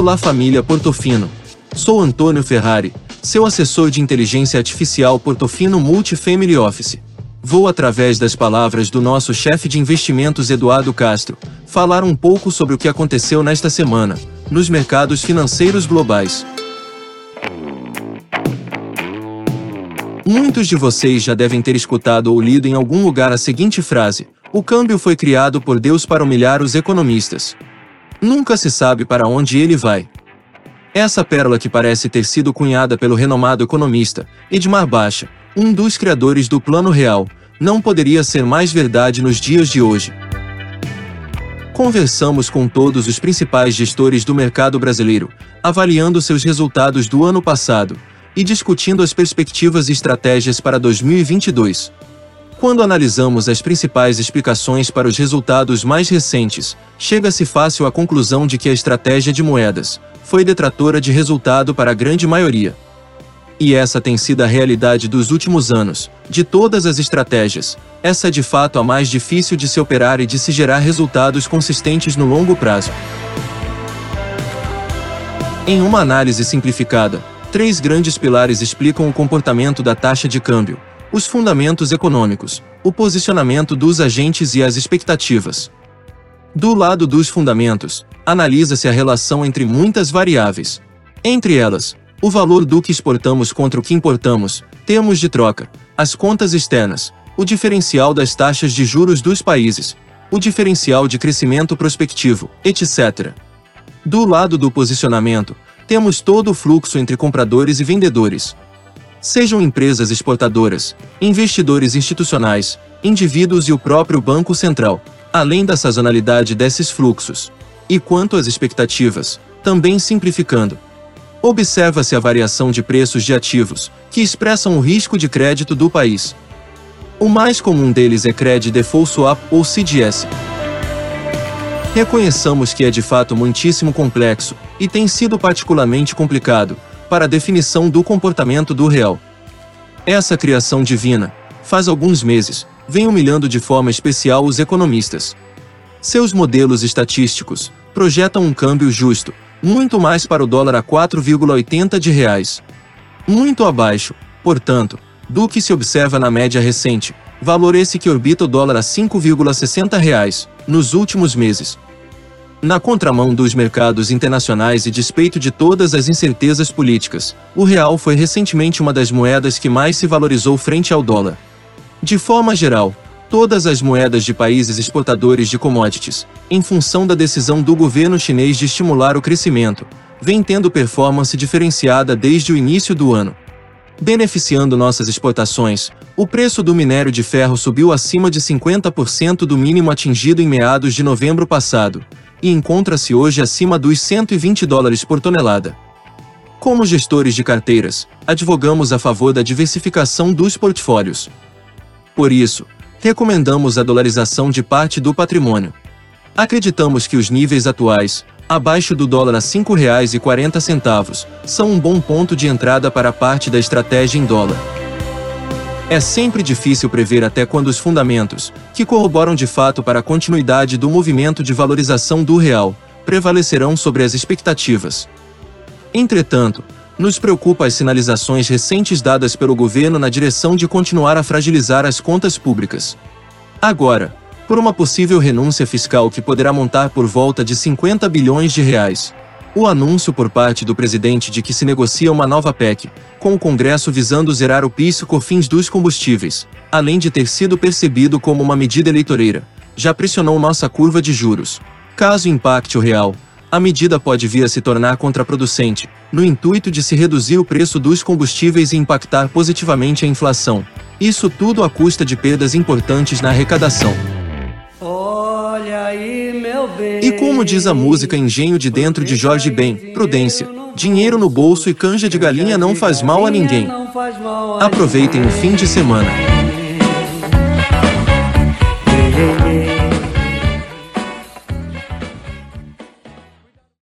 Olá família Portofino. Sou Antônio Ferrari, seu assessor de inteligência artificial Portofino Multifamily Office. Vou, através das palavras do nosso chefe de investimentos Eduardo Castro, falar um pouco sobre o que aconteceu nesta semana, nos mercados financeiros globais. Muitos de vocês já devem ter escutado ou lido em algum lugar a seguinte frase: O câmbio foi criado por Deus para humilhar os economistas. Nunca se sabe para onde ele vai. Essa pérola que parece ter sido cunhada pelo renomado economista Edmar Baixa, um dos criadores do Plano Real, não poderia ser mais verdade nos dias de hoje. Conversamos com todos os principais gestores do mercado brasileiro, avaliando seus resultados do ano passado e discutindo as perspectivas e estratégias para 2022. Quando analisamos as principais explicações para os resultados mais recentes, chega-se fácil à conclusão de que a estratégia de moedas foi detratora de resultado para a grande maioria. E essa tem sido a realidade dos últimos anos. De todas as estratégias, essa é de fato a mais difícil de se operar e de se gerar resultados consistentes no longo prazo. Em uma análise simplificada, três grandes pilares explicam o comportamento da taxa de câmbio: os fundamentos econômicos, o posicionamento dos agentes e as expectativas. Do lado dos fundamentos, analisa-se a relação entre muitas variáveis. Entre elas, o valor do que exportamos contra o que importamos, termos de troca, as contas externas, o diferencial das taxas de juros dos países, o diferencial de crescimento prospectivo, etc. Do lado do posicionamento, temos todo o fluxo entre compradores e vendedores. Sejam empresas exportadoras, investidores institucionais, indivíduos e o próprio Banco Central, além da sazonalidade desses fluxos. E quanto às expectativas, também simplificando, observa-se a variação de preços de ativos, que expressam o risco de crédito do país. O mais comum deles é Credit Default Swap ou CDS. Reconheçamos que é de fato muitíssimo complexo, e tem sido particularmente complicado, para a definição do comportamento do real. Essa criação divina, faz alguns meses, vem humilhando de forma especial os economistas. Seus modelos estatísticos projetam um câmbio justo, muito mais para o dólar a 4,80 de reais. Muito abaixo, portanto, do que se observa na média recente, valor esse que orbita o dólar a 5,60 reais nos últimos meses. Na contramão dos mercados internacionais e despeito de todas as incertezas políticas, o real foi recentemente uma das moedas que mais se valorizou frente ao dólar. De forma geral, todas as moedas de países exportadores de commodities, em função da decisão do governo chinês de estimular o crescimento, vem tendo performance diferenciada desde o início do ano. Beneficiando nossas exportações, o preço do minério de ferro subiu acima de 50% do mínimo atingido em meados de novembro passado, e encontra-se hoje acima dos 120 dólares por tonelada. Como gestores de carteiras, advogamos a favor da diversificação dos portfólios. Por isso, recomendamos a dolarização de parte do patrimônio. Acreditamos que os níveis atuais, abaixo do dólar a R$ 5,40, são um bom ponto de entrada para parte da estratégia em dólar. É sempre difícil prever até quando os fundamentos, que corroboram de fato para a continuidade do movimento de valorização do real, prevalecerão sobre as expectativas. Entretanto, nos preocupa as sinalizações recentes dadas pelo governo na direção de continuar a fragilizar as contas públicas. Agora, por uma possível renúncia fiscal que poderá montar por volta de 50 bilhões de reais. O anúncio por parte do presidente de que se negocia uma nova PEC, com o Congresso visando zerar o PIS e COFINS dos combustíveis, além de ter sido percebido como uma medida eleitoreira, já pressionou nossa curva de juros. Caso impacte o real, a medida pode vir a se tornar contraproducente, no intuito de se reduzir o preço dos combustíveis e impactar positivamente a inflação. Isso tudo à custa de perdas importantes na arrecadação. E como diz a música Engenho de Dentro de Jorge Ben, prudência, dinheiro no bolso e canja de galinha não faz mal a ninguém. Aproveitem o fim de semana.